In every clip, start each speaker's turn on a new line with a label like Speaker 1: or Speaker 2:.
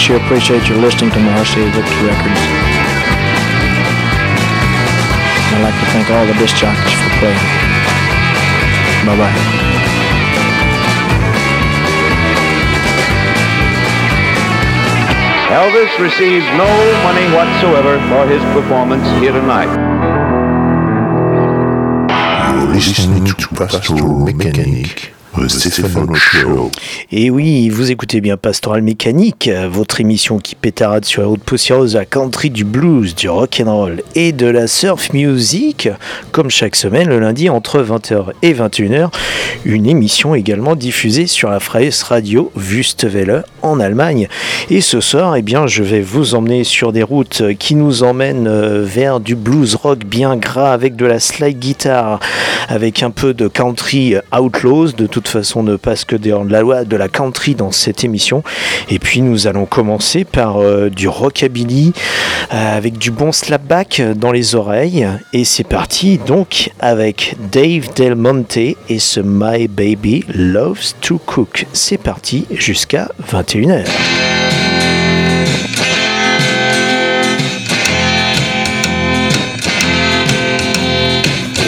Speaker 1: Sure appreciate your listening to my RCA Victor Records. I'd like to thank all the disc jockeys for playing. Bye-bye.
Speaker 2: Elvis receives no money whatsoever for his performance here tonight.
Speaker 3: You're listening to Pastoral Mechanic.
Speaker 4: Et oui, vous écoutez bien Pastoral Mécanique, votre émission qui pétarade sur la route poussiéreuse la country, du blues, du rock and roll et de la surf music, comme chaque semaine le lundi entre 20h et 21h. Une émission également diffusée sur la Freies Radio Wüstewelle en Allemagne. Et ce soir, eh bien, je vais vous emmener sur des routes qui nous emmènent euh, vers du blues rock bien gras avec de la slide guitare, avec un peu de country outlaws de tout toute façon ne passe que de la loi de la country dans cette émission. Et puis nous allons commencer par euh, du rockabilly euh, avec du bon slapback dans les oreilles. Et c'est parti donc avec Dave Del Monte et ce My Baby Loves to Cook. C'est parti jusqu'à 21h.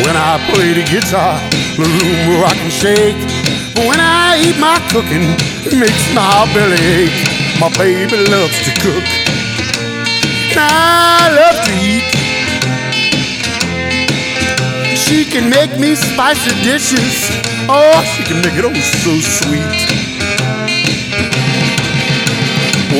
Speaker 5: When I play the guitar, the room rock and shake. But when I eat my cooking, it makes my belly ache. My baby loves to cook, and I love to eat. She can make me spicy dishes. Oh, she can make it oh so sweet.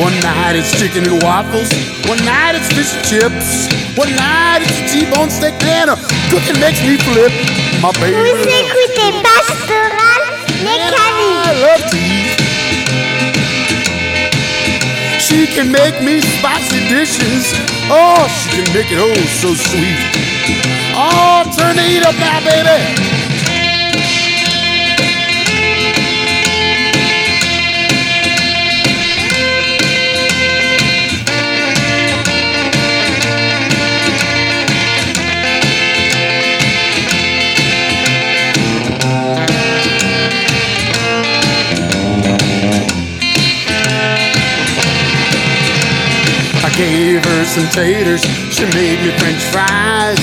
Speaker 5: One night it's chicken and waffles. One night it's fish and chips. One night it's a T-bone steak dinner. Cooking makes me flip. My baby.
Speaker 6: Vous écoutez Pastoral
Speaker 5: I love to eat. She can make me spicy dishes. Oh, she can make it oh so sweet. Oh, turn the heat up now, baby. Some taters, she made me french fries.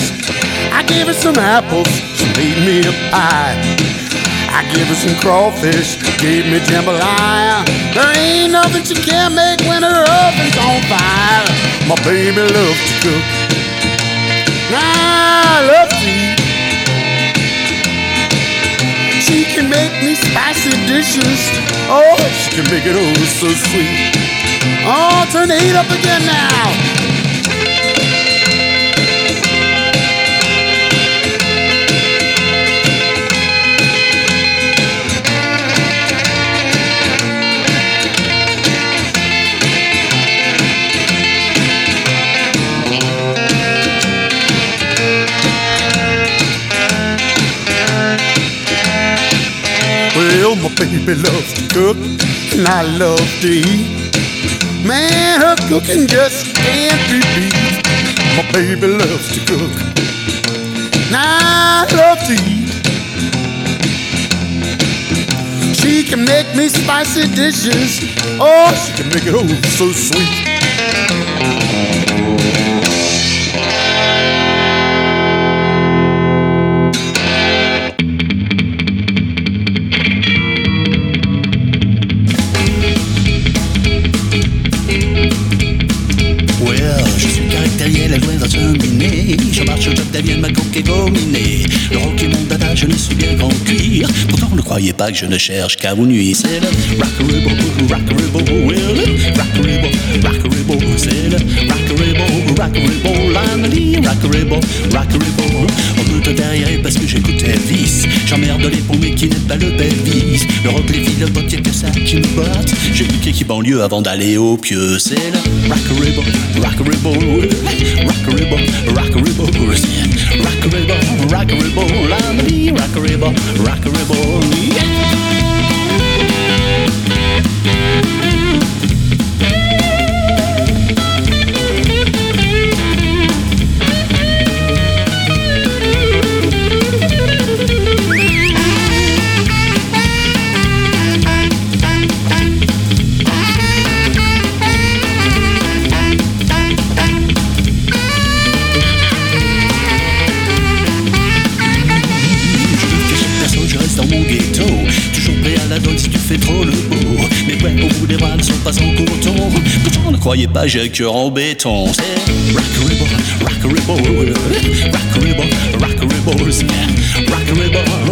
Speaker 5: I gave her some apples, she made me a pie. I gave her some crawfish, gave me jambalaya. There ain't nothing she can't make when her oven's on fire. My baby loves to cook. I love to eat. She can make me spicy dishes. Oh, she can make it oh so sweet. Oh, turn the heat up again now. Well, my baby loves to cook, and I love to eat. Man, her cooking just can't be beat. My baby loves to cook, and I love to eat. She can make me spicy dishes. Oh, she can make it oh so sweet.
Speaker 7: Rock est gominé. Le rock est mon dada, je ne suis bien qu'en cuir. Pourtant, ne croyez pas que je ne cherche qu'à vous nuire. C'est le rockaribble, rockaribble, will. Rockaribble, rockaribble, c'est le rockaribble, rockaribble, l'année, rockaribble, rockaribble. On qui n'aiment pas le Belvis. Le rock, les filles, le y'a que ça qui me botte. J'ai piqué qui banlieue avant d'aller au pieu. C'est le rockaribble, rockaribble, rockaribble, rockaribble, rockaribble, rockaribble, l'année, rockaribble, rockaribble. Je pas en coton. Pourtant, ne croyez pas, j'ai le cœur en béton. C'est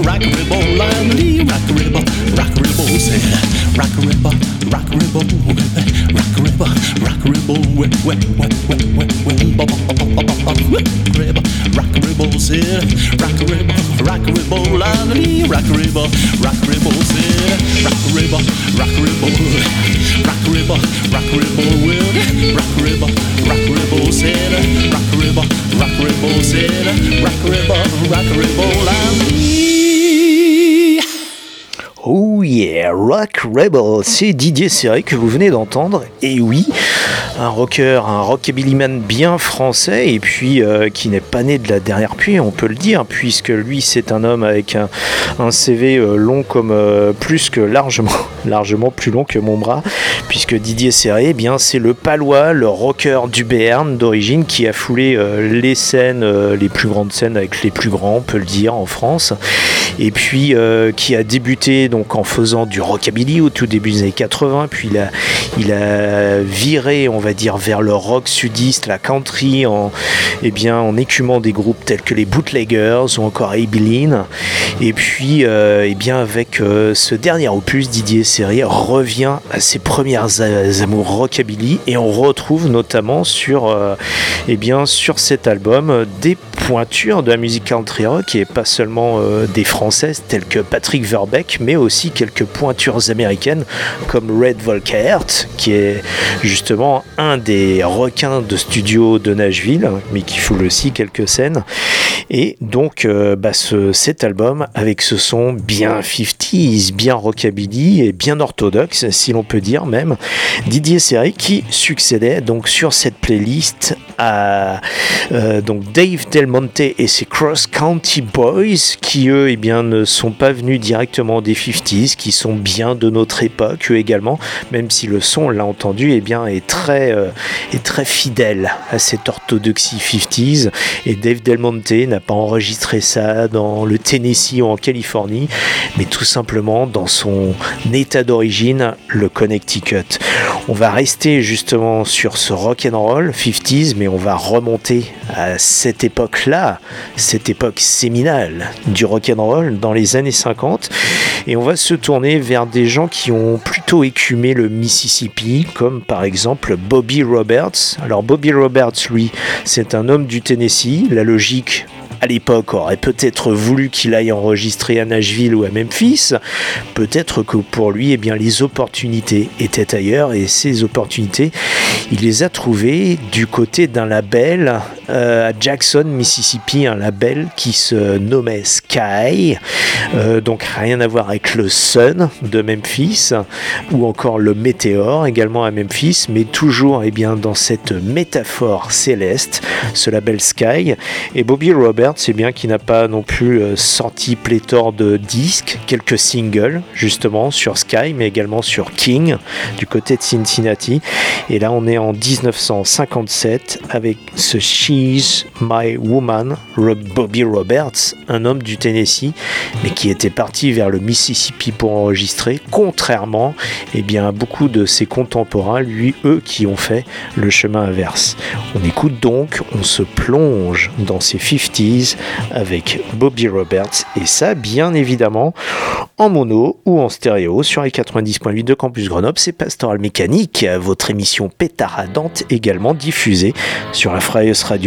Speaker 7: rock a ribble, lovely rock a ribble, rock a ribble, say rock a ribble, rock a ribble, rock a ribble, rock a ribble, whip whip whip whip whip whip ribble, rock a ribble, say rock a ribble, rock a ribble, lovely rock a ribble, rock a ribble, say rock a ribble, rock a ribble, rock a ribble, rock a ribble, will rock a ribble, rock a ribble, say rock a ribble, rock a ribble, say rock a ribble, rock a ribble,
Speaker 4: lovely. Yeah, Rock Rebel, c'est Didier Serré que vous venez d'entendre. Et oui, un rocker, un rockabillyman bien français, et puis euh, qui n'est pas né de la dernière pluie, on peut le dire, puisque lui c'est un homme avec un, CV euh, long comme euh, plus que largement, largement plus long que mon bras, puisque Didier Serré, eh bien c'est le palois, le rocker du Béarn d'origine qui a foulé les scènes, les plus grandes scènes avec les plus grands, on peut le dire, en France, et puis qui a débuté donc en faisant du rockabilly au tout début des années 80, puis il a, il a viré, on va dire, vers le rock sudiste, la country, en, eh bien, en écumant des groupes tels que les Bootleggers ou encore Abilene. Et puis, euh, eh bien, avec euh, ce dernier opus, Didier Serrier revient à ses premières amours rockabilly et on retrouve notamment sur, euh, eh bien, sur cet album euh, des pointures de la musique country rock et pas seulement euh, des françaises telles que Patrick Verbeek, mais aussi quelques pointures américaines comme Red Volkert, qui est justement un des requins de studio de Nashville, mais qui foule aussi quelques scènes. Et donc, euh, bah, ce- cet album, avec ce son bien 50s, bien rockabilly et bien orthodoxe, si l'on peut dire même, Didier Serré qui succédait donc sur cette playlist à euh, donc Dave Del Monte et ses Cross County Boys, qui eux, eh bien, ne sont pas venus directement des 50s, qui sont bien de notre époque, également, même si le son, on l'a entendu, eh bien, est très, euh, est très fidèle à cette orthodoxie 50s. Et Dave Del Monte n'a pas enregistré ça dans le Tennessee ou en Californie, mais tout simplement dans son état d'origine, le Connecticut. On va rester justement sur ce rock and roll 50s, mais on va remonter à cette époque-là, cette époque séminale du rock and roll dans les années 50, et on va se vers des gens qui ont plutôt écumé le Mississippi, comme par exemple Bobby Roberts. Alors Bobby Roberts, lui, c'est un homme du Tennessee. La logique à l'époque aurait peut-être voulu qu'il aille enregistrer à Nashville ou à Memphis. Peut-être que pour lui, eh bien, les opportunités étaient ailleurs et ces opportunités, il les a trouvées du côté d'un label à Jackson, Mississippi, un label qui se nommait Sky, Euh, donc rien à voir avec le Sun de Memphis ou encore le Météore également à Memphis, mais toujours eh bien, dans cette métaphore céleste, ce label Sky. Et Bobby Roberts, c'est bien qui n'a pas non plus euh, sorti pléthore de disques, quelques singles justement sur Sky, mais également sur King du côté de Cincinnati. Et là, on est en 1957 avec ce She She's My Woman, Bobby Roberts, un homme du Tennessee, mais qui était parti vers le Mississippi pour enregistrer, contrairement eh bien, à beaucoup de ses contemporains, lui, eux, qui ont fait le chemin inverse. On écoute donc, on se plonge dans ces 50s avec Bobby Roberts, et ça, bien évidemment, en mono ou en stéréo sur les 90.8 de Campus Grenoble, c'est Pastoral Mécanique, votre émission pétaradante également diffusée sur la Radio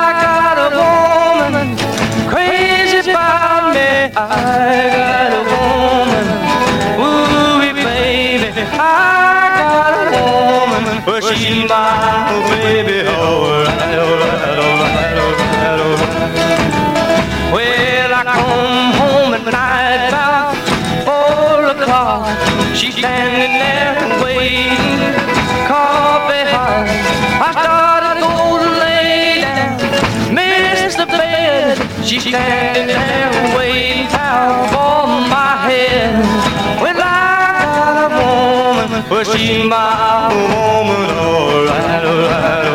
Speaker 8: She's standing there waiting, coffee hot. I started to go to lay down, miss the bed. She's standing there waiting out for my head. Well, I got a woman, well, she's my woman, alright, alright, alright,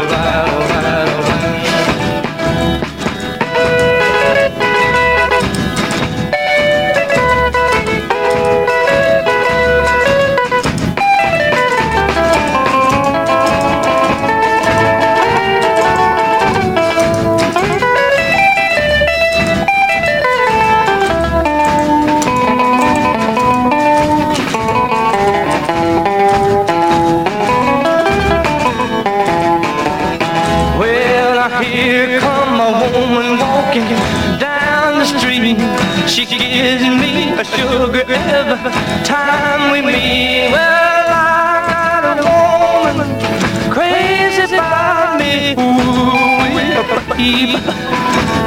Speaker 8: Ooh,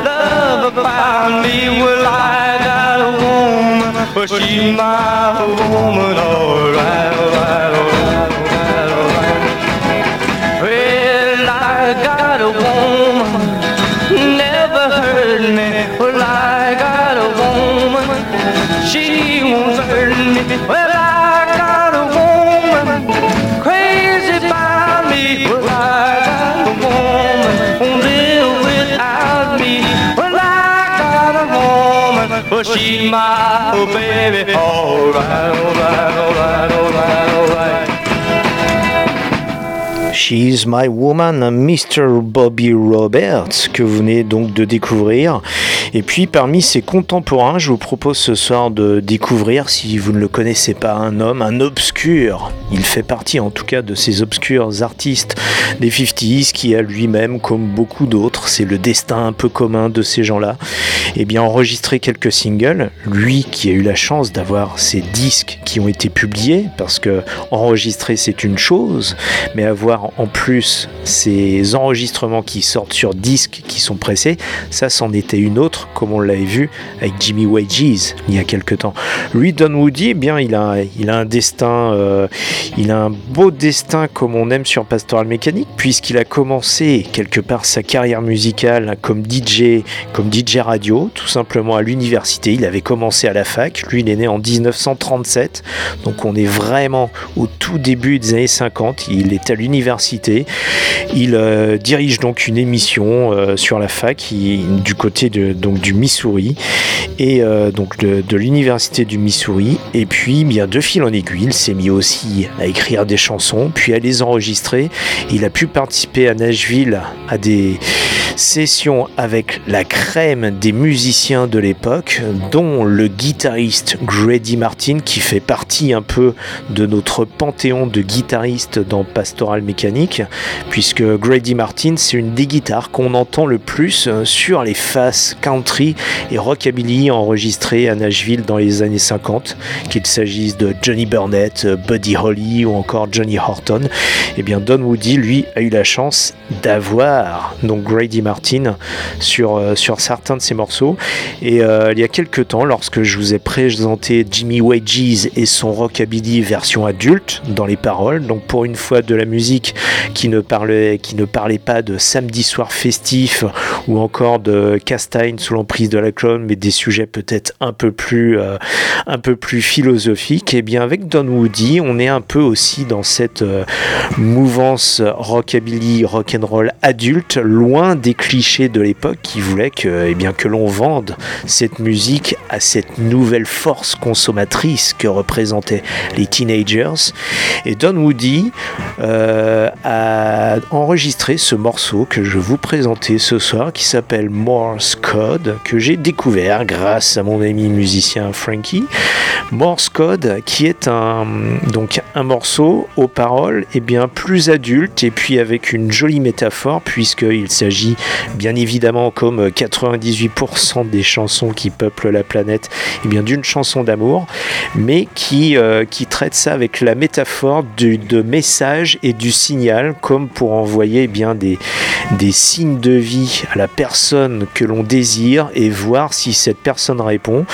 Speaker 8: love about me. Well, I got a woman, but she's my woman. Alright, alright, alright, alright. Well, I got a woman, never hurt me. Well, I got a woman, she won't hurt me. Well, woman, but she's my oh, baby. Alright, alright, alright, alright, alright.
Speaker 4: She's My Woman, Mr. Bobby Roberts, que vous venez donc de découvrir. Et puis parmi ses contemporains, je vous propose ce soir de découvrir, si vous ne le connaissez pas, un homme, un obscur. Il fait partie en tout cas de ces obscurs artistes des 50s qui a lui-même, comme beaucoup d'autres, c'est le destin un peu commun de ces gens-là, et bien enregistré quelques singles. Lui qui a eu la chance d'avoir ces disques qui ont été publiés, parce que enregistrer c'est une chose, mais avoir en plus ces enregistrements qui sortent sur disques qui sont pressés, ça c'en était une autre, comme on l'avait vu avec Jimmy Wages il y a quelque temps. Lui, Don Woody, eh bien, il a, il a un destin, euh, il a un beau destin comme on aime sur Pastoral Mécanique, puisqu'il a commencé quelque part sa carrière musicale comme DJ, comme DJ radio, tout simplement à l'université. Il avait commencé à la fac, lui il est né en 1937, donc on est vraiment au tout début des années 50. Il est à l'université, il euh, dirige donc une émission euh, sur la fac du côté du Missouri et euh, donc de, de l'université du Missouri. Et puis, bien de fil en aiguille, il s'est mis aussi à écrire des chansons, puis à les enregistrer. Il a pu participer à Nashville à des sessions avec la crème des musiciens de l'époque, dont le guitariste Grady Martin, qui fait partie un peu de notre panthéon de guitaristes dans Pastoral Mécanique, puisque Grady Martin, c'est une des guitares qu'on entend le plus euh, sur les faces country et rockabilly enregistrées à Nashville dans les années 50, qu'il s'agisse de Johnny Burnett, euh, Buddy Holly ou encore Johnny Horton. Et bien Don Woody, lui, a eu la chance d'avoir donc Grady Martin sur, euh, sur certains de ses morceaux. Et il y a quelques temps, lorsque je vous ai présenté Jimmy Wages et son rockabilly version adulte dans les paroles, donc pour une fois de la musique qui ne parlait, qui ne parlait pas de samedi soir festif ou encore de Castaigne sous l'emprise de la clone, mais des sujets peut-être un peu plus, euh, un peu plus philosophiques. Et bien avec Don Woody, on est un peu aussi dans cette euh, mouvance rockabilly, rock'n'roll adulte, loin des clichés de l'époque qui voulaient que, eh bien, que l'on vende cette musique à cette nouvelle force consommatrice que représentaient les teenagers. Et Don Woody euh, a enregistré ce morceau que je vous présentais ce soir qui s'appelle Morse Code, que j'ai découvert grâce à mon ami musicien Frankie. Morse Code qui est un, donc un morceau aux paroles et bien plus adulte et puis avec une jolie métaphore puisqu'il s'agit bien évidemment comme 98% des chansons qui peuplent la planète et bien d'une chanson d'amour mais qui, euh, qui traite ça avec la métaphore du, de message et du comme pour envoyer eh bien des, signes de vie à la personne que l'on désire et voir si cette personne répond.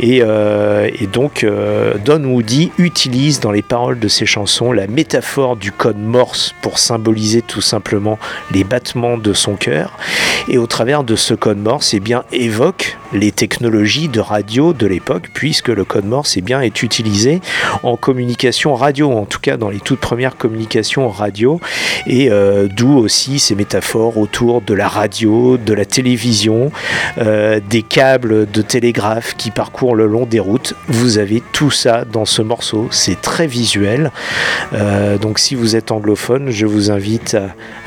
Speaker 4: Et, euh, donc euh, Don Woody utilise dans les paroles de ses chansons la métaphore du code Morse pour symboliser tout simplement les battements de son cœur. Et au travers de ce code Morse eh bien évoque les technologies de radio de l'époque puisque le code Morse eh bien, est utilisé en communication radio en tout cas dans les toutes premières communications radio et euh, d'où aussi ces métaphores autour de la radio, de la télévision, euh, des câbles de télégraphe qui parcourent le long des routes. Vous avez tout ça dans ce morceau, c'est très visuel. Euh, donc si vous êtes anglophone, je vous invite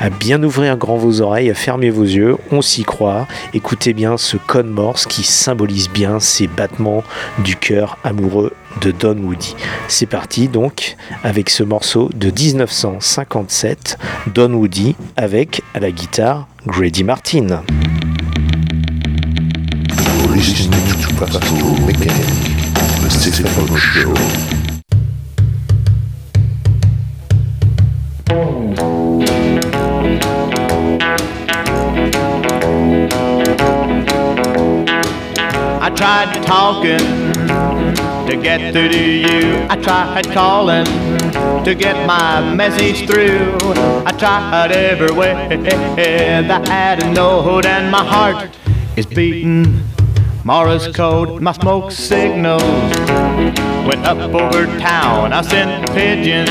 Speaker 4: à, bien ouvrir grand vos oreilles, à fermer vos yeux, on s'y croit. Écoutez bien ce code Morse qui symbolise bien ces battements du cœur amoureux de Don Woody. C'est parti donc avec ce morceau de 1957, Don Woody avec à la guitare Grady Martin.
Speaker 9: I tried talking to get through to you. I tried calling to get my message through. I tried every way that had a note, and my heart is beating. Morris code, my smoke signals went up over town. I sent a pigeon,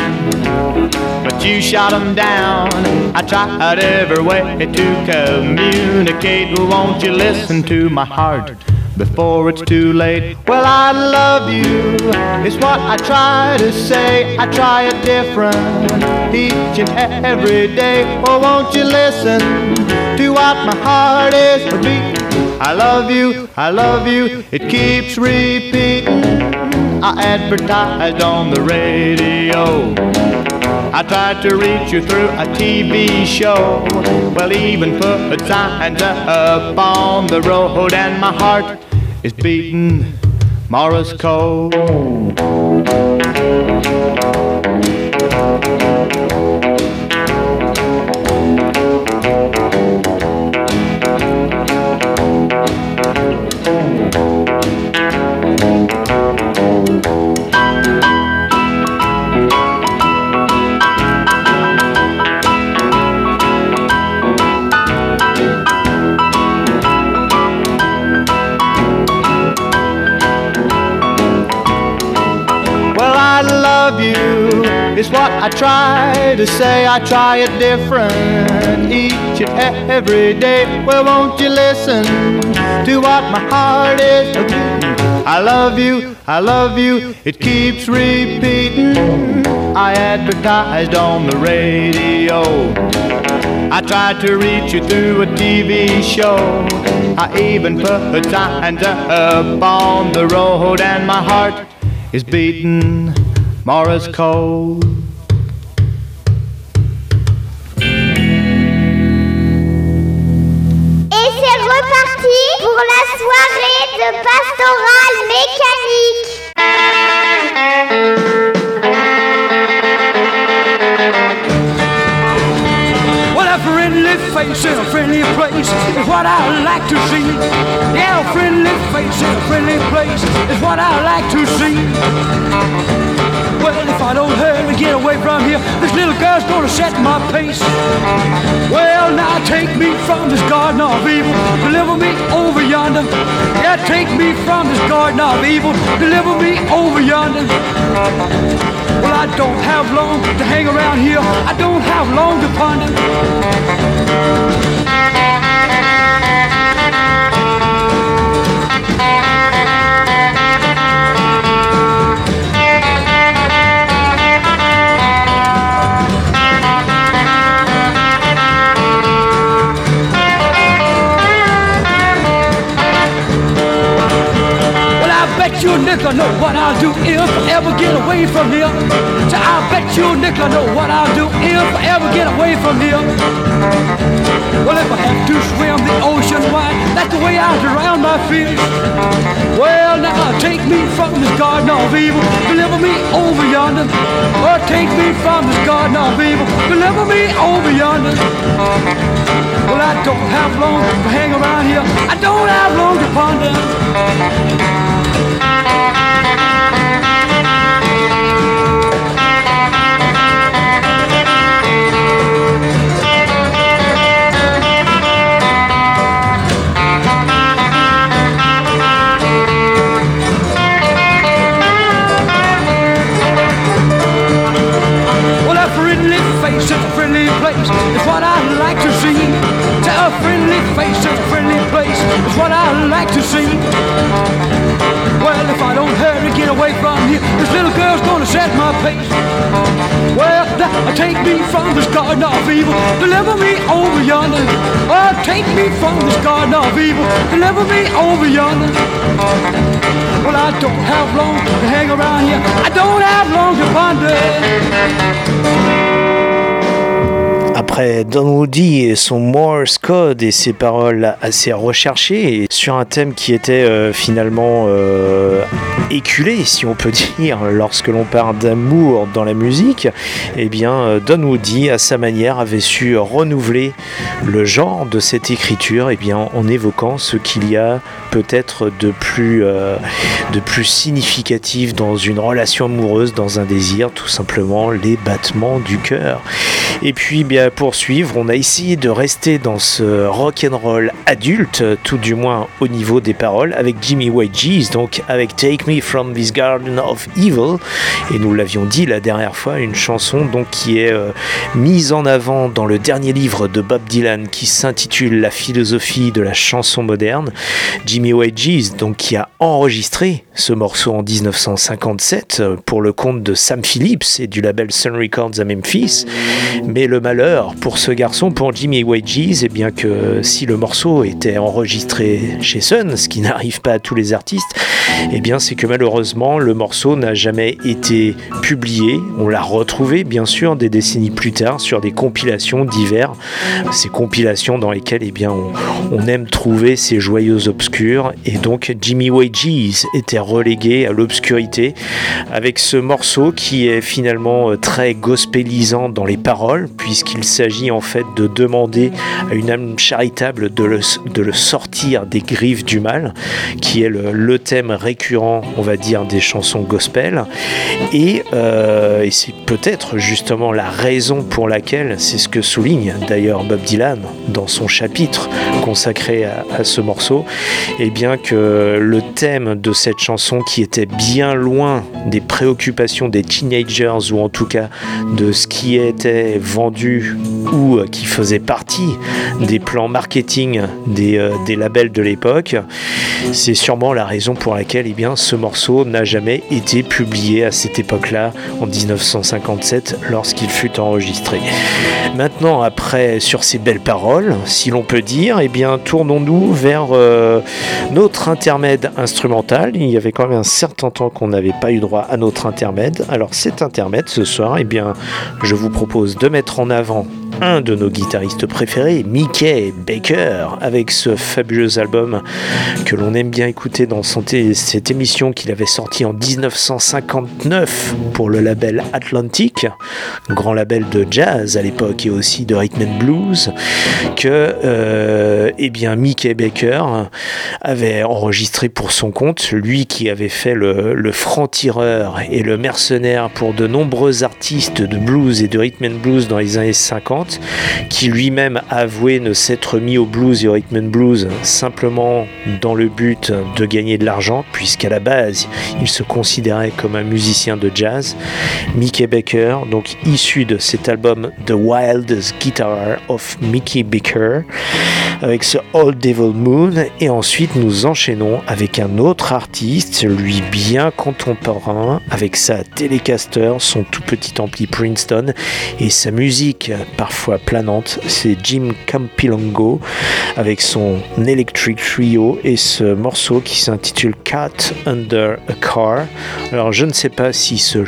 Speaker 9: but you shot 'em down. I tried every way to communicate. Won't you listen to my heart? Before it's too late. Well, I love you, it's what I try to say. I try it different each and every day. Oh, won't you listen to what my heart is beating? I love you, I love you, it keeps repeating. I advertised on the radio. I tried to reach you through a TV show. Well, even put signs up on the road, and my heart is beating Morris code. To say. I try it different each and every day. Well, won't you listen to what my heart is? I love you. I love you. It keeps repeating. I advertised on the radio. I tried to reach you through a TV show. I even put signs up on the road, and my heart is beating Morris code.
Speaker 10: Place is what I like to see. Well, if I don't hurry, get away from here, this little girl's gonna set my pace. Well, now take me from this garden of evil, deliver me over yonder. Yeah, take me from this garden of evil, deliver me over yonder. Well, I don't have long to hang around here. I don't have long to ponder. Away from here. So I bet you a nickel know what I'll do if I ever get away from here. Well, if I have to swim the ocean wide, that's the way I drown my fears. Well, now take me from this garden of evil, deliver me over yonder. Or take me from this garden of evil, deliver me over yonder. Well, I don't have long to hang around here. I don't have long to ponder. Is what I like to see. Well, if I don't hurry, get away from here, this little girl's gonna set my pace. Well, that, take me from this garden of evil, deliver me over yonder. Oh, take me from this garden of evil, deliver me over yonder. Well, I don't have long to hang around here. I don't have long to ponder.
Speaker 4: Après Don Woody et son Morse Code et ses paroles assez recherchées sur un thème qui était euh, finalement euh, éculé, si on peut dire, lorsque l'on parle d'amour dans la musique, eh bien euh, Don Woody, à sa manière, avait su renouveler le genre de cette écriture, eh bien en évoquant ce qu'il y a peut-être de plus euh, de plus significatif dans une relation amoureuse, dans un désir, tout simplement les battements du cœur. Et puis bien pour suivre, on a essayé de rester dans ce rock and roll adulte, tout du moins au niveau des paroles, avec Jimmy Wages, donc avec Take Me From This Garden of Evil, et nous l'avions dit la dernière fois, une chanson donc qui est euh, mise en avant dans le dernier livre de Bob Dylan qui s'intitule La philosophie de la chanson moderne. Jimmy Wages, donc qui a enregistré ce morceau en 1957 euh, pour le compte de Sam Phillips et du label Sun Records à Memphis. Mais le malheur pour ce garçon, pour Jimmy Wages, est bien que si le morceau était enregistré chez Sun, ce qui n'arrive pas à tous les artistes, eh bien c'est que malheureusement le morceau n'a jamais été publié. On l'a retrouvé bien sûr des décennies plus tard sur des compilations divers. Ces compilations dans lesquelles eh bien on, aime trouver ces joyaux obscurs et donc Jimmy Wages était relégué à l'obscurité avec ce morceau qui est finalement euh, très gospelisant dans les paroles puisqu'il s'agit en fait de demander à une âme charitable de le, sortir des griffes du mal qui est le, thème récurrent on va dire des chansons gospel. Et, euh, et c'est peut-être justement la raison pour laquelle c'est ce que souligne d'ailleurs Bob Dylan dans son chapitre consacré à, à ce morceau et bien que le thème de cette chanson qui était bien loin des préoccupations des teenagers ou en tout cas de ce qui était vendu ou euh, qui faisait partie des plans marketing des, euh, des labels de l'époque c'est sûrement la raison pour laquelle eh bien, ce morceau n'a jamais été publié à cette époque-là, en 1957, lorsqu'il fut enregistré. Maintenant, après, sur ces belles paroles, si l'on peut dire, eh bien, tournons-nous vers euh, notre intermède instrumental. Il y avait quand même un certain temps qu'on n'avait pas eu droit à notre intermède. Alors cet intermède, ce soir, eh bien, je vous propose de mettre en avant un de nos guitaristes préférés, Mickey Baker, avec ce fabuleux album que l'on aime bien écouter dans cette émission qu'il avait sorti en 1959 pour le label Atlantic, grand label de jazz à l'époque et aussi de rhythm and blues, que euh, eh bien Mickey Baker avait enregistré pour son compte, lui qui avait fait le, le franc-tireur et le mercenaire pour de nombreux artistes de blues et de rhythm and blues dans les années 50, qui lui-même a avoué ne s'être mis au blues et au rhythm and blues simplement dans le but de gagner de l'argent, puisqu'à la base il se considérait comme un musicien de jazz. Mickey Baker, donc issu de cet album The Wildest Guitar of Mickey Baker, avec ce Old Devil Moon, et ensuite nous enchaînons avec un autre artiste, lui bien contemporain, avec sa Telecaster, son tout petit ampli Princeton et sa musique parfois planante, c'est Jim Campilongo avec son Electric Trio et ce morceau qui s'intitule Cat Under a Car. Alors je ne sais pas si ce,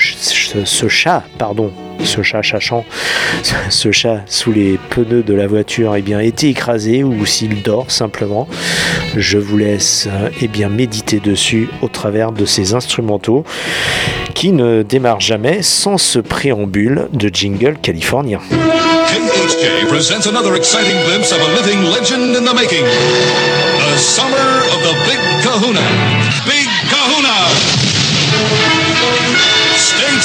Speaker 4: chat, pardon, ce chat chachant, ce chat sous les pneus de la voiture, eh bien, été écrasé ou s'il dort simplement. Je vous laisse eh bien, méditer dessus au travers de ces instrumentaux qui ne démarrent jamais sans ce préambule de jingle californien.
Speaker 11: Presents glimpse of a living legend in the making.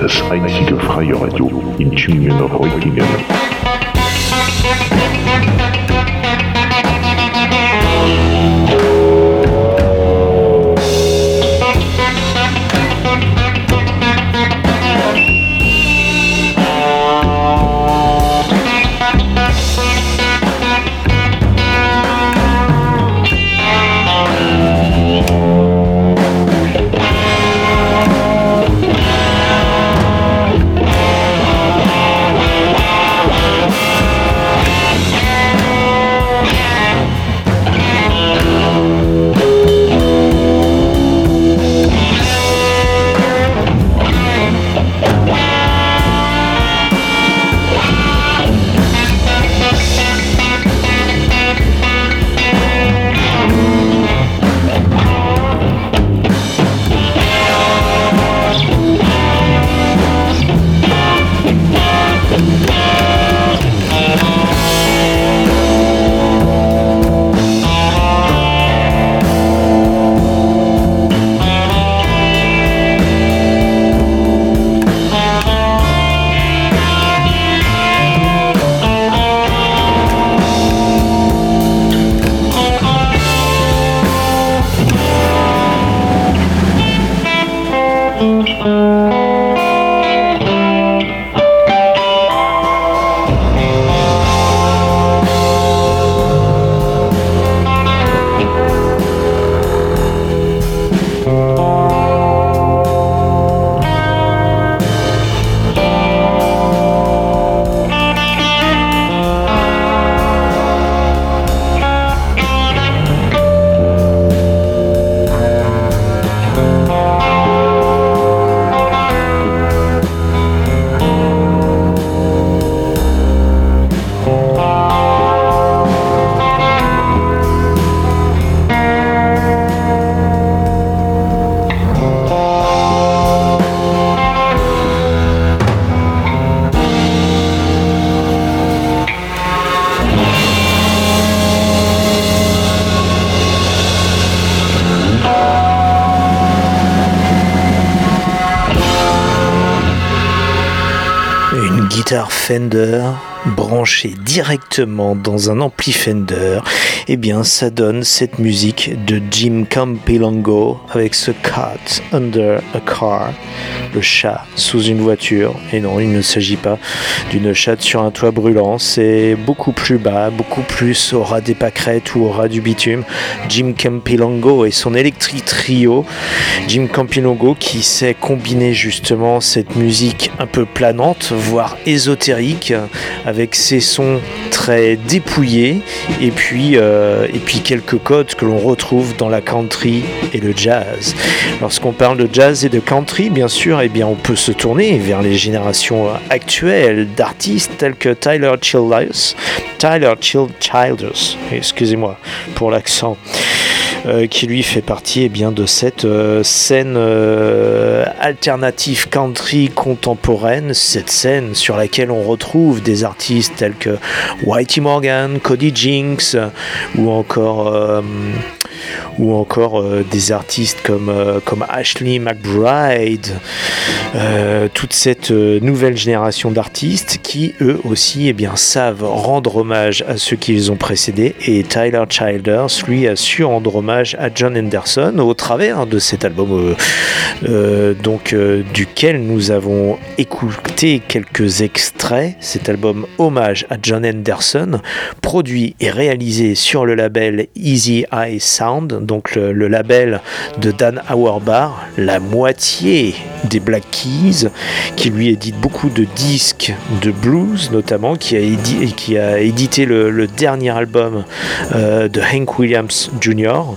Speaker 3: Das einzige freie Radio in Tübingen Reutingen.
Speaker 4: Une Fender branchée directement dans un ampli Fender, eh bien ça donne cette musique de Jim Campilongo avec ce Cat Under a Car, le chat sous une voiture. Et non, il ne s'agit pas d'une chatte sur un toit brûlant, c'est beaucoup plus bas, beaucoup plus au ras des pâquerettes ou au ras du bitume. Jim Campilongo et son Electric Trio, Jim Campilongo qui sait combiner justement cette musique un peu planante, voire ésotérique, avec ses sons très dépouillés et puis, euh, et puis quelques codes que l'on retrouve dans la country et le jazz. Lorsqu'on parle de jazz et de country, bien sûr, eh bien, on peut se tourner vers les générations actuelles d'artistes tels que Tyler Childers, Tyler Child Childers, excusez-moi pour l'accent. Euh, qui lui fait partie eh bien, de cette euh, scène euh, alternative country contemporaine, cette scène sur laquelle on retrouve des artistes tels que Whitey Morgan, Cody Jinks ou encore ou encore euh, des artistes comme, euh, Ashley McBride, euh, toute cette nouvelle génération d'artistes qui eux aussi eh savent rendre hommage à ceux qui les ont précédés. Et Tyler Childers lui a su rendre hommage à John Anderson au travers de cet album donc duquel nous avons écouté quelques extraits. Cet album hommage à John Anderson produit et réalisé sur le label Easy Eye Sound donc le, label de Dan Auerbach, la moitié des Black Keys, qui lui édite beaucoup de disques de blues notamment, qui a, édité le, le dernier album euh, de Hank Williams Jr.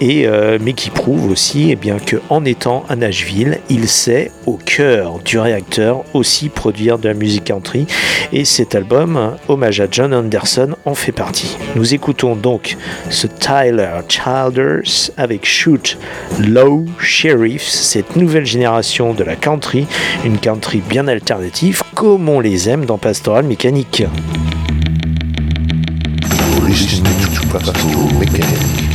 Speaker 4: Et, euh, mais qui prouve aussi eh bien, que en étant à Nashville, il sait au cœur du réacteur aussi produire de la musique country. Et cet album, hommage à John Anderson, en fait partie. Nous écoutons donc ce Tyler Childers avec Shoot Low Sheriff, cette nouvelle génération de la country, une country bien alternative comme on les aime dans Pastoral Mécanique.
Speaker 3: Pastoral Mécanique.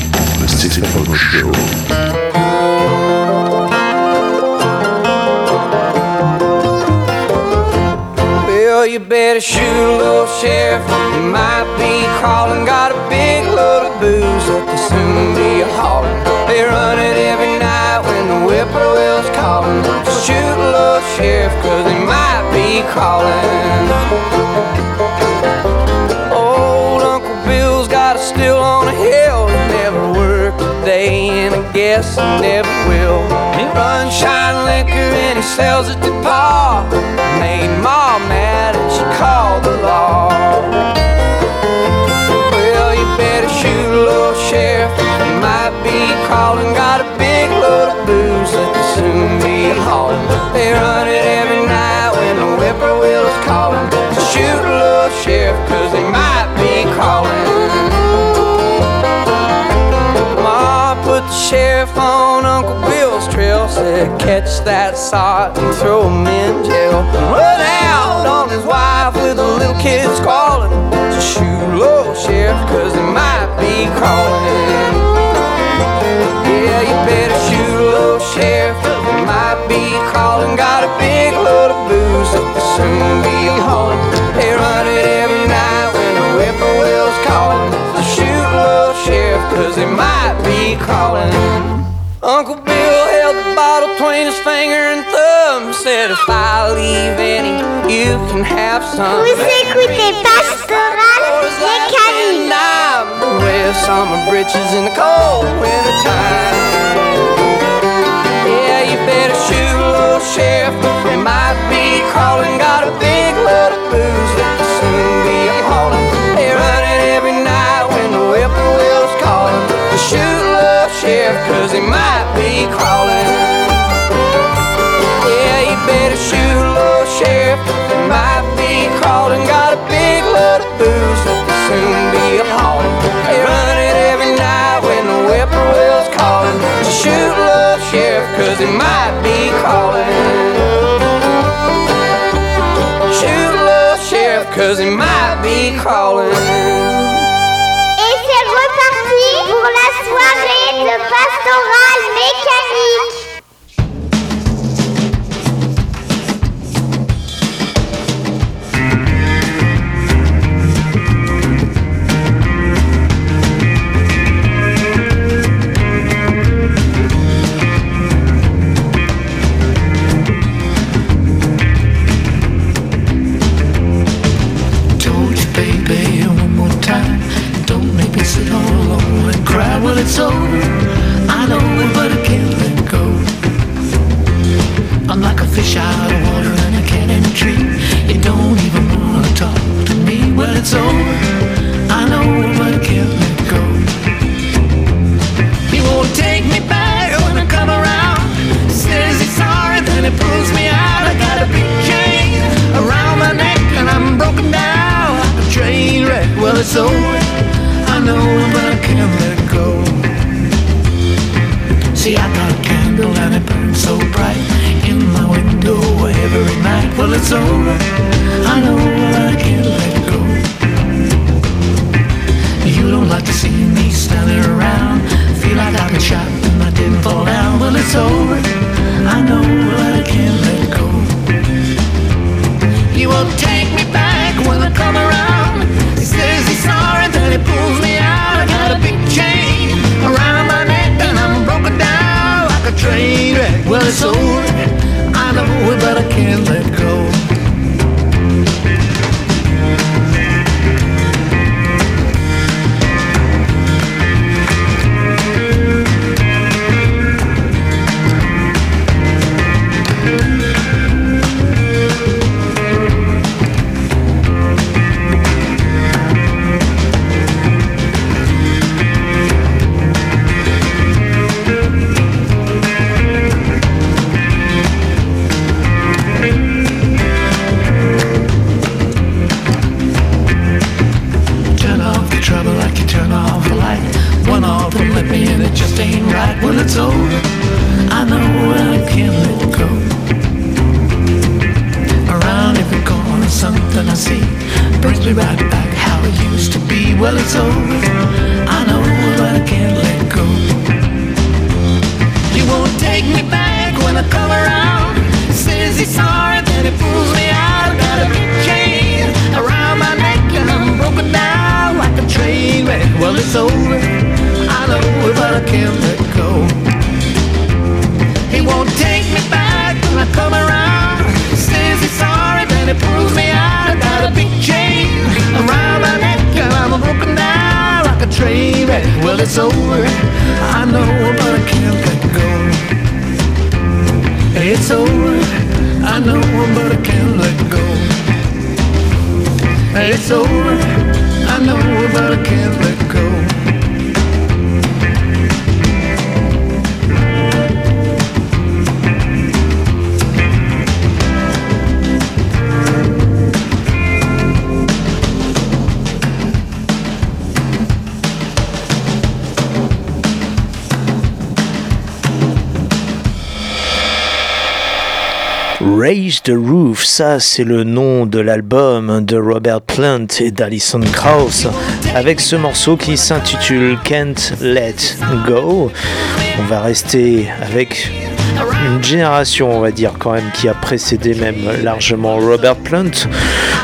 Speaker 12: You better shoot a little sheriff. You might be calling. Got a big load of booze that will soon be a hauling. They run it every night when the whippoorwill's calling. Just shoot a little sheriff, cause they might be calling. Old Uncle Bill's got a still on a hill. He never worked a day, and I guess he never will. He runs shine liquor and he sells it to Pa. Made Ma law. Said, catch that sot and throw him in jail. Run out on his wife with the little kid squalling. So shoot little sheriff, cause they might be calling. Yeah, you better shoot little sheriff. They might be calling. Got a big load of booze that will soon be hauling. They run it every night when the whippoorwill's calling. So shoot little sheriff, cause they might be calling. Uncle Bill between his finger and thumb. Said, if I leave any, you can have some.
Speaker 6: Vous écoutez Pastoral Mécanique.
Speaker 12: And I'm wear summer breeches in the cold winter time. Yeah, you better shoot a little sheriff. They might be crawling, Got a big load of booze that will soon be hauling. They run it every night when the whippoorwill's calling. To shoot a little sheriff, cause they might be calling. Shoot a little sheriff. They might be. Got a big load of booze that will soon be run it every night when the whippoorwill's shoot a little sheriff, cause they might be. Shoot a cause they might be calling.
Speaker 6: C'est
Speaker 4: le nom de l'album de Robert Plant et d'Alison Krauss, avec ce morceau qui s'intitule Can't Let Go. On va rester avec une génération, on va dire quand même, qui a précédé même largement Robert Plant.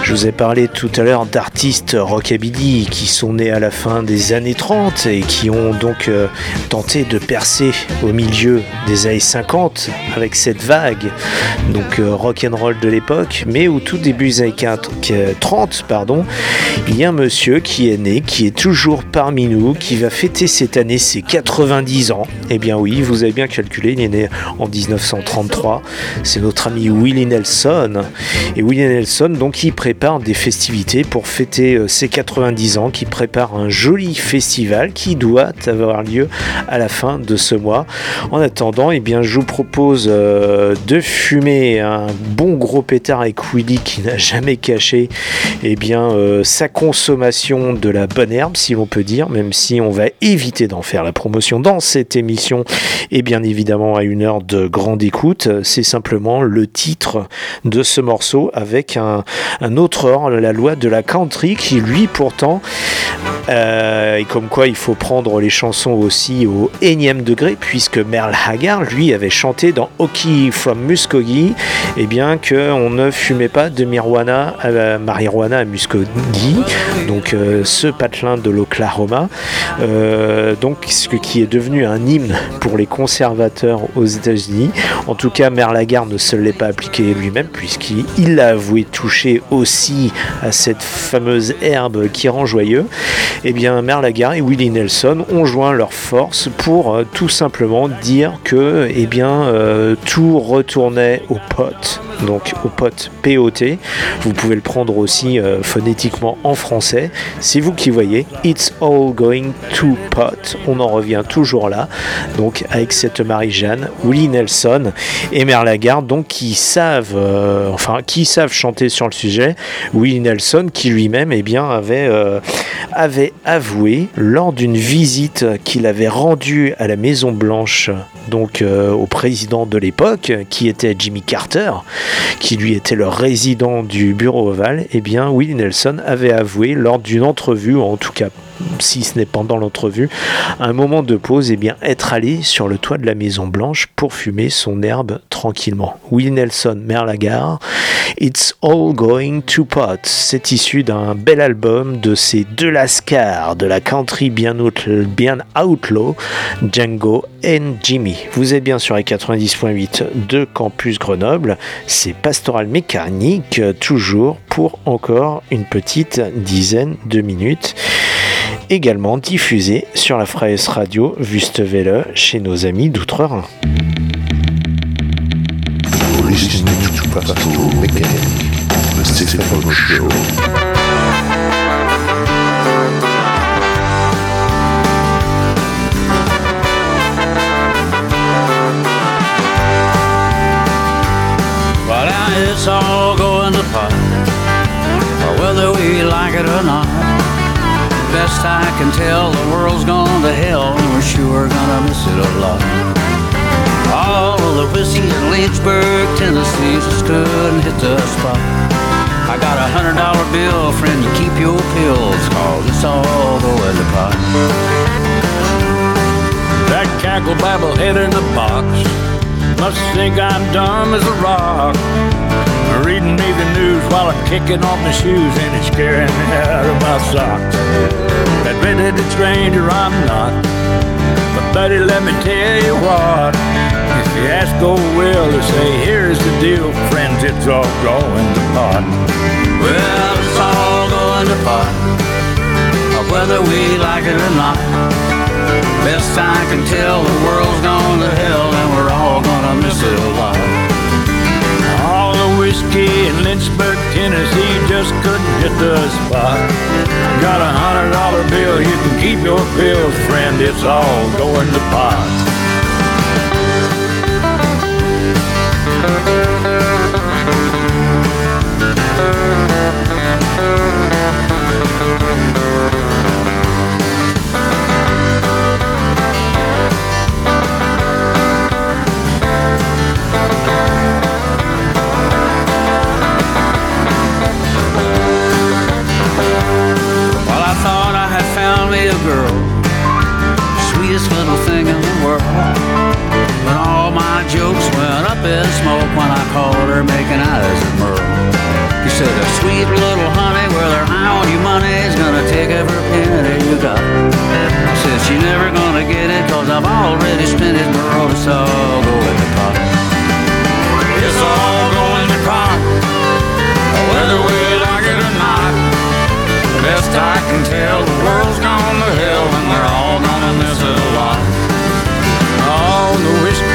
Speaker 4: Je vous ai parlé tout à l'heure d'artistes rockabilly qui sont nés à la fin des années 30 et qui ont donc euh, tenté de percer au milieu des années 50 avec cette vague, donc euh, rock and roll de l'époque, mais au tout début des années 30, pardon, il y a un monsieur qui est né, qui est toujours parmi nous, qui va fêter cette année ses 90 ans. Eh bien oui, vous avez bien calculé, il est né en 1933. C'est notre ami Willie Nelson. Et Willie Nelson, donc, il prépare des festivités pour fêter euh, ses 90 ans, qui prépare un joli festival qui doit avoir lieu à la fin de ce mois. En attendant, eh bien, je vous propose euh, de fumer un bon gros pétard avec Willy qui n'a jamais caché eh bien, euh, sa consommation de la bonne herbe, si l'on peut dire, même si on va éviter d'en faire la promotion dans cette émission et bien évidemment à une heure de grande écoute. C'est simplement le titre de ce morceau avec un, un autre ordre, la loi de la country, qui lui pourtant, euh, et comme quoi il faut prendre les chansons aussi au énième degré, puisque Merle Haggard, lui, avait chanté dans Hockey from Muskogee, et bien qu'on ne fumait pas de marijuana à, marijuana à Muskogee, donc euh, ce patelin de l'Oklahoma, euh, donc ce qui est devenu un hymne pour les conservateurs aux États-Unis. En tout cas, Merle Haggard ne se l'est pas appliqué lui-même, puisqu'il l'a avoué toucher aussi à cette fameuse herbe qui rend joyeux. Eh bien, Merle Haggard et Willie Nelson ont joint leurs forces pour euh, tout simplement dire que eh bien, euh, tout retournait au pot, donc au pot P-O-T. Vous pouvez le prendre aussi euh, phonétiquement en français. C'est vous qui voyez. It's all going to pot. On en revient toujours là. Donc avec cette Marie-Jeanne, Willie Nelson et Merle Haggard, donc qui savent, enfin qui savent chanter sur le sujet. Willie Nelson qui lui-même eh bien avait avoué lors d'une visite qu'il avait rendue à la Maison Blanche, donc euh, au président de l'époque, qui était Jimmy Carter, qui lui était le résident du bureau ovale, eh bien Willie Nelson avait avoué lors d'une entrevue, en tout cas si ce n'est pendant l'entrevue, un moment de pause, eh bien, être allé sur le toit de la Maison Blanche pour fumer son herbe tranquillement. Will Nelson, Merlagar, It's All Going to Pot. C'est issu d'un bel album de ces deux lascars de la country bien, out, outlaw, Django and Jimmy. Vous êtes bien sur les 90.8 de Campus Grenoble. C'est Pastoral Mécanique, toujours pour encore une petite dizaine de minutes également diffusé sur la Freies Radio Wüstewelle chez nos amis d'Outre-Rhin.
Speaker 13: We like it. Best I can tell, the world's gone to hell, and we're sure gonna miss it a lot. All the whiskey in Lynchburg, Tennessee, just couldn't hit the spot. I got a hundred dollar bill, friend, you keep your pills, cause it's all going to pot.
Speaker 14: That cackle babble head in the box must think I'm dumb as a rock. While I'm kicking off my shoes and it's scaring me out of my socks. That red-headed stranger I'm not. But buddy, let me tell you what. If you ask old Will to say, here's the deal, friends, it's all going to pot.
Speaker 13: Well, it's all going to pot, whether we like it or not. Best I can tell, the world's gone to hell, and we're all gonna miss it a lot.
Speaker 14: All the whiskey in Lynchburg, Tennessee just couldn't hit the spot. Got a hundred dollar bill, you can keep your pills, friend, it's all going to pot.
Speaker 13: Well, sweetest little thing in the world. But all my jokes went up in smoke when I called her making eyes at Merle. He said, a sweet little honey, well, her eye on your money's gonna take every penny you got. Said she never gonna get it, cause I've already spent it, Merle, it's all going to pot.
Speaker 14: It's all going to pot, whether we like it or not. Best I can tell, the world's gone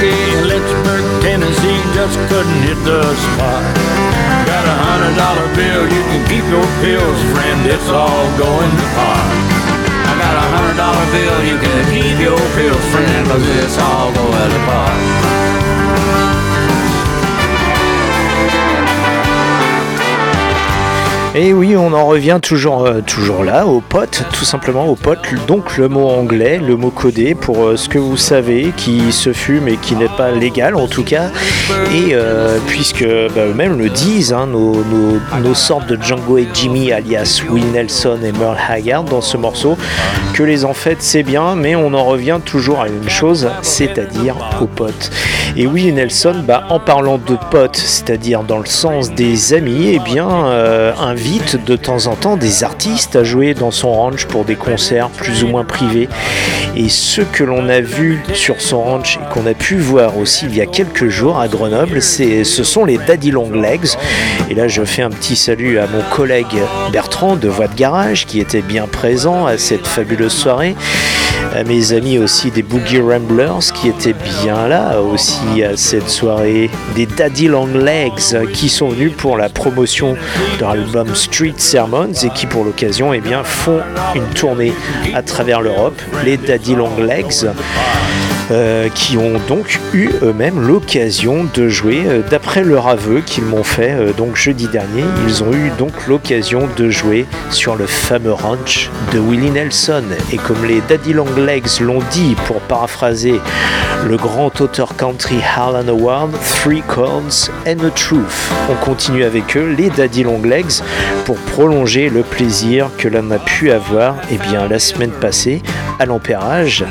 Speaker 14: whiskey in Lynchburg, Tennessee, just couldn't hit the spot. Got a hundred dollar bill, you can keep your pills, friend, it's all going to pot.
Speaker 13: I got a hundred dollar bill, you can keep your pills, friend, cause it's all going to pot.
Speaker 4: Et oui, on en revient toujours, euh, toujours là, au pote, tout simplement au pote. Donc le mot anglais, le mot codé pour euh, ce que vous savez, qui se fume et qui n'est pas légal en tout cas. Et euh, puisque bah, eux-mêmes le disent, hein, nos, sortes de Django et Jimmy, alias Will Nelson et Merle Haggard dans ce morceau, que les en fait c'est bien, mais on en revient toujours à une chose, c'est-à-dire aux potes. Et Willie Nelson, bah, en parlant de potes, c'est-à-dire dans le sens des amis, eh bien, euh, invite de temps en temps des artistes à jouer dans son ranch pour des concerts plus ou moins privés. Et ce que l'on a vu sur son ranch et qu'on a pu voir aussi il y a quelques jours à Grenoble, ce sont les Daddy Long Legs. Et là, je fais un petit salut à mon collègue Bertrand de Voix de Garage qui était bien présent à cette fabuleuse soirée mes amis aussi des Boogie Ramblers qui étaient bien là aussi à cette soirée, des Daddy Long Legs qui sont venus pour la promotion de leur album Street Sermons et qui pour l'occasion eh bien, font une tournée à travers l'Europe, les Daddy Long Legs. Euh, qui ont donc eu eux-mêmes l'occasion de jouer, euh, d'après leur aveu qu'ils m'ont fait euh, donc jeudi dernier, ils ont eu donc l'occasion de jouer sur le fameux ranch de Willie Nelson. Et comme les Daddy Long Legs l'ont dit, pour paraphraser le grand auteur country Harlan Howard, Three Chords and a Truth. On continue avec eux, les Daddy Long Legs, pour prolonger le plaisir que l'on a pu avoir eh bien, la semaine passée à l'Empérage,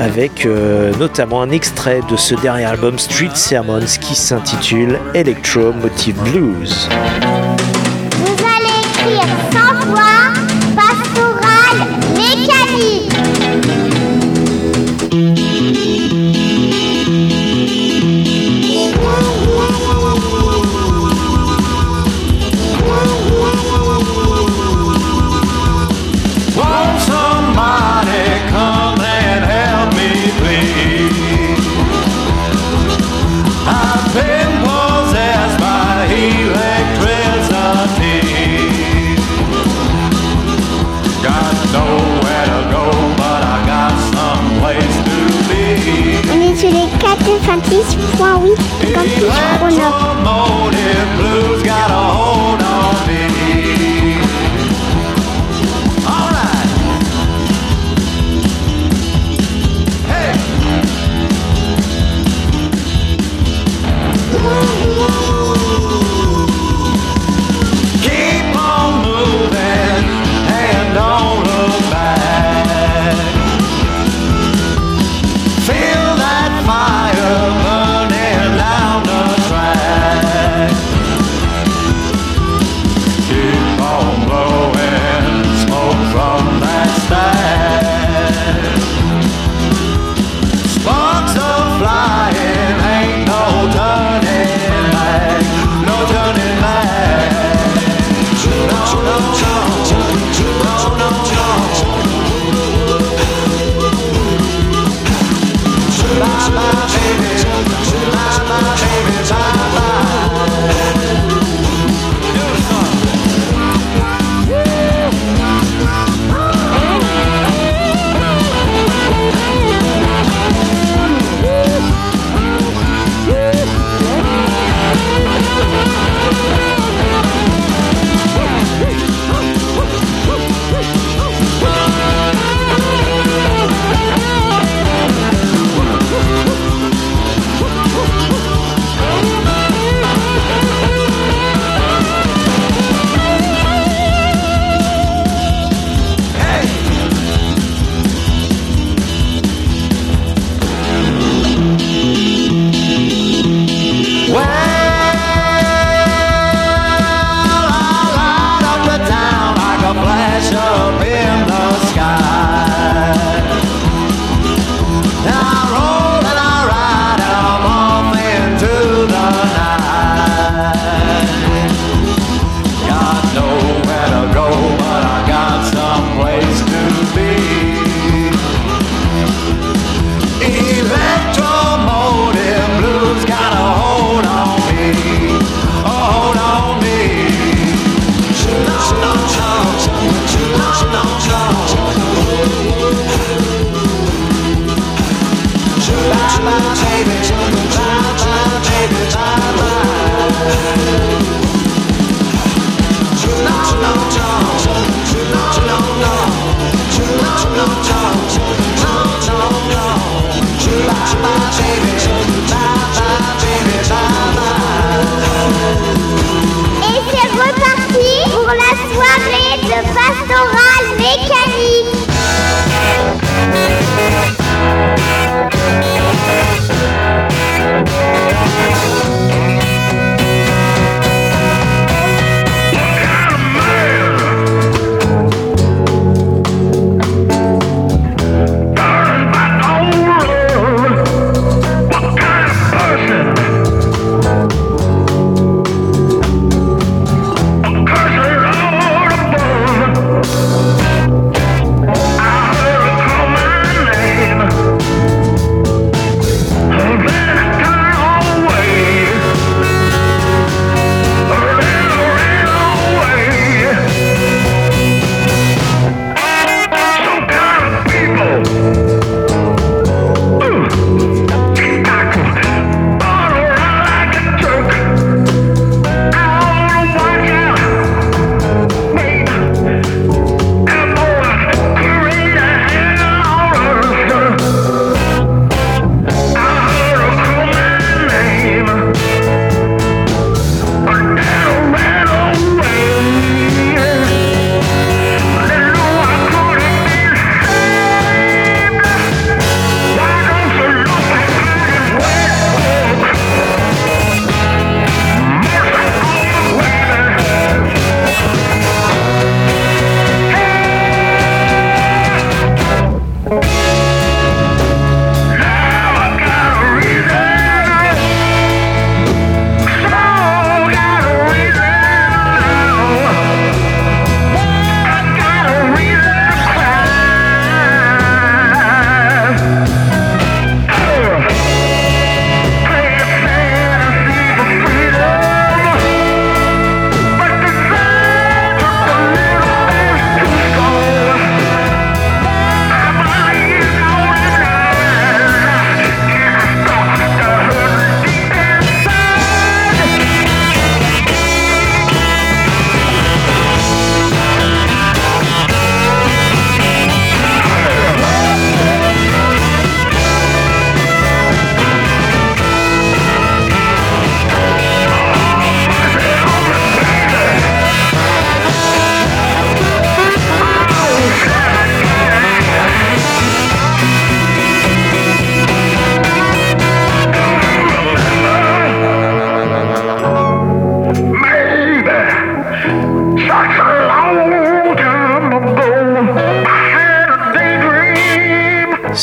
Speaker 4: avec euh, notamment un extrait de ce dernier album Street Sermons qui s'intitule Electro Motive Blues.
Speaker 6: Vous allez écrire 426.8 Campus Grenoble.
Speaker 15: Electromotive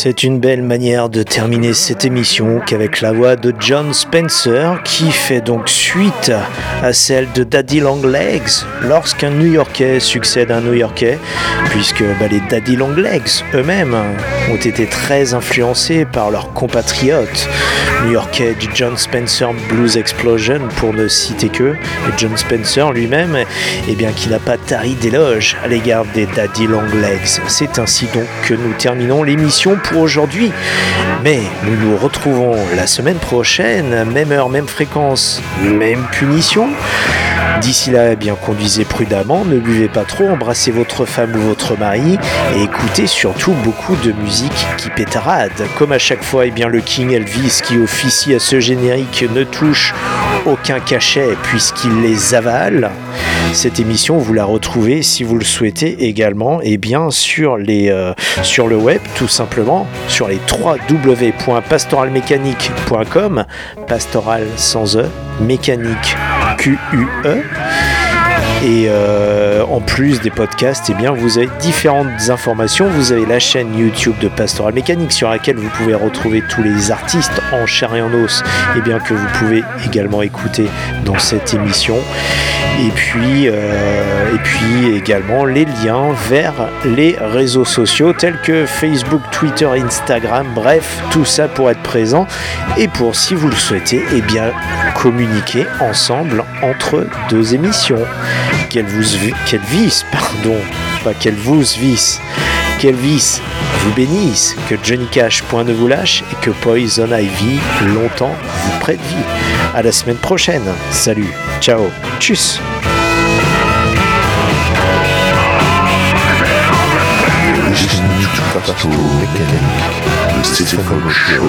Speaker 6: C'est
Speaker 4: une belle manière de terminer cette émission qu'avec la voix de John Spencer qui fait donc suite à celle de Daddy Long Legs lorsqu'un New-Yorkais succède à un New-Yorkais puisque bah, les Daddy Long Legs eux-mêmes ont été très influencés par leurs compatriotes. New-yorkais du John Spencer Blues Explosion pour ne citer que et John Spencer lui-même eh bien qui n'a pas tari d'éloge à l'égard des Daddy Long Legs c'est ainsi donc que nous terminons l'émission pour aujourd'hui. Mais nous nous retrouvons la semaine prochaine même heure même fréquence même punition D'ici là, eh bien, conduisez prudemment, ne buvez pas trop, embrassez votre femme ou votre mari et écoutez surtout beaucoup de musique qui pétarade. Comme à chaque fois, eh bien, le King Elvis qui officie à ce générique ne touche aucun cachet puisqu'il les avale. Cette émission, vous la retrouvez si vous le souhaitez également et bien sur, euh, sur le web, tout simplement sur les www.pastoralmécanique.com, pastoral sans E, mécanique Q-U-E. Et euh, en plus des podcasts, eh bien, vous avez différentes informations. Vous avez la chaîne YouTube de Pastoral Mécanique sur laquelle vous pouvez retrouver tous les artistes en chair et en os et bien, que vous pouvez également écouter dans cette émission. Et puis, euh, et puis également les liens vers les réseaux sociaux tels que Facebook, Twitter, Instagram, bref, tout ça pour être présent et pour, si vous le souhaitez, eh bien, communiquer ensemble entre deux émissions qu'elle vous qu'elle visse, pardon, pas qu'elle vous visse, qu'Elvis vous bénisse, que Johnny Cash point ne vous lâche et que Poison Ivy longtemps vous prête vie. À la semaine prochaine. Salut, ciao, tchuss.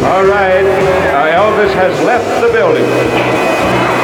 Speaker 2: All right, uh, Elvis has left the building.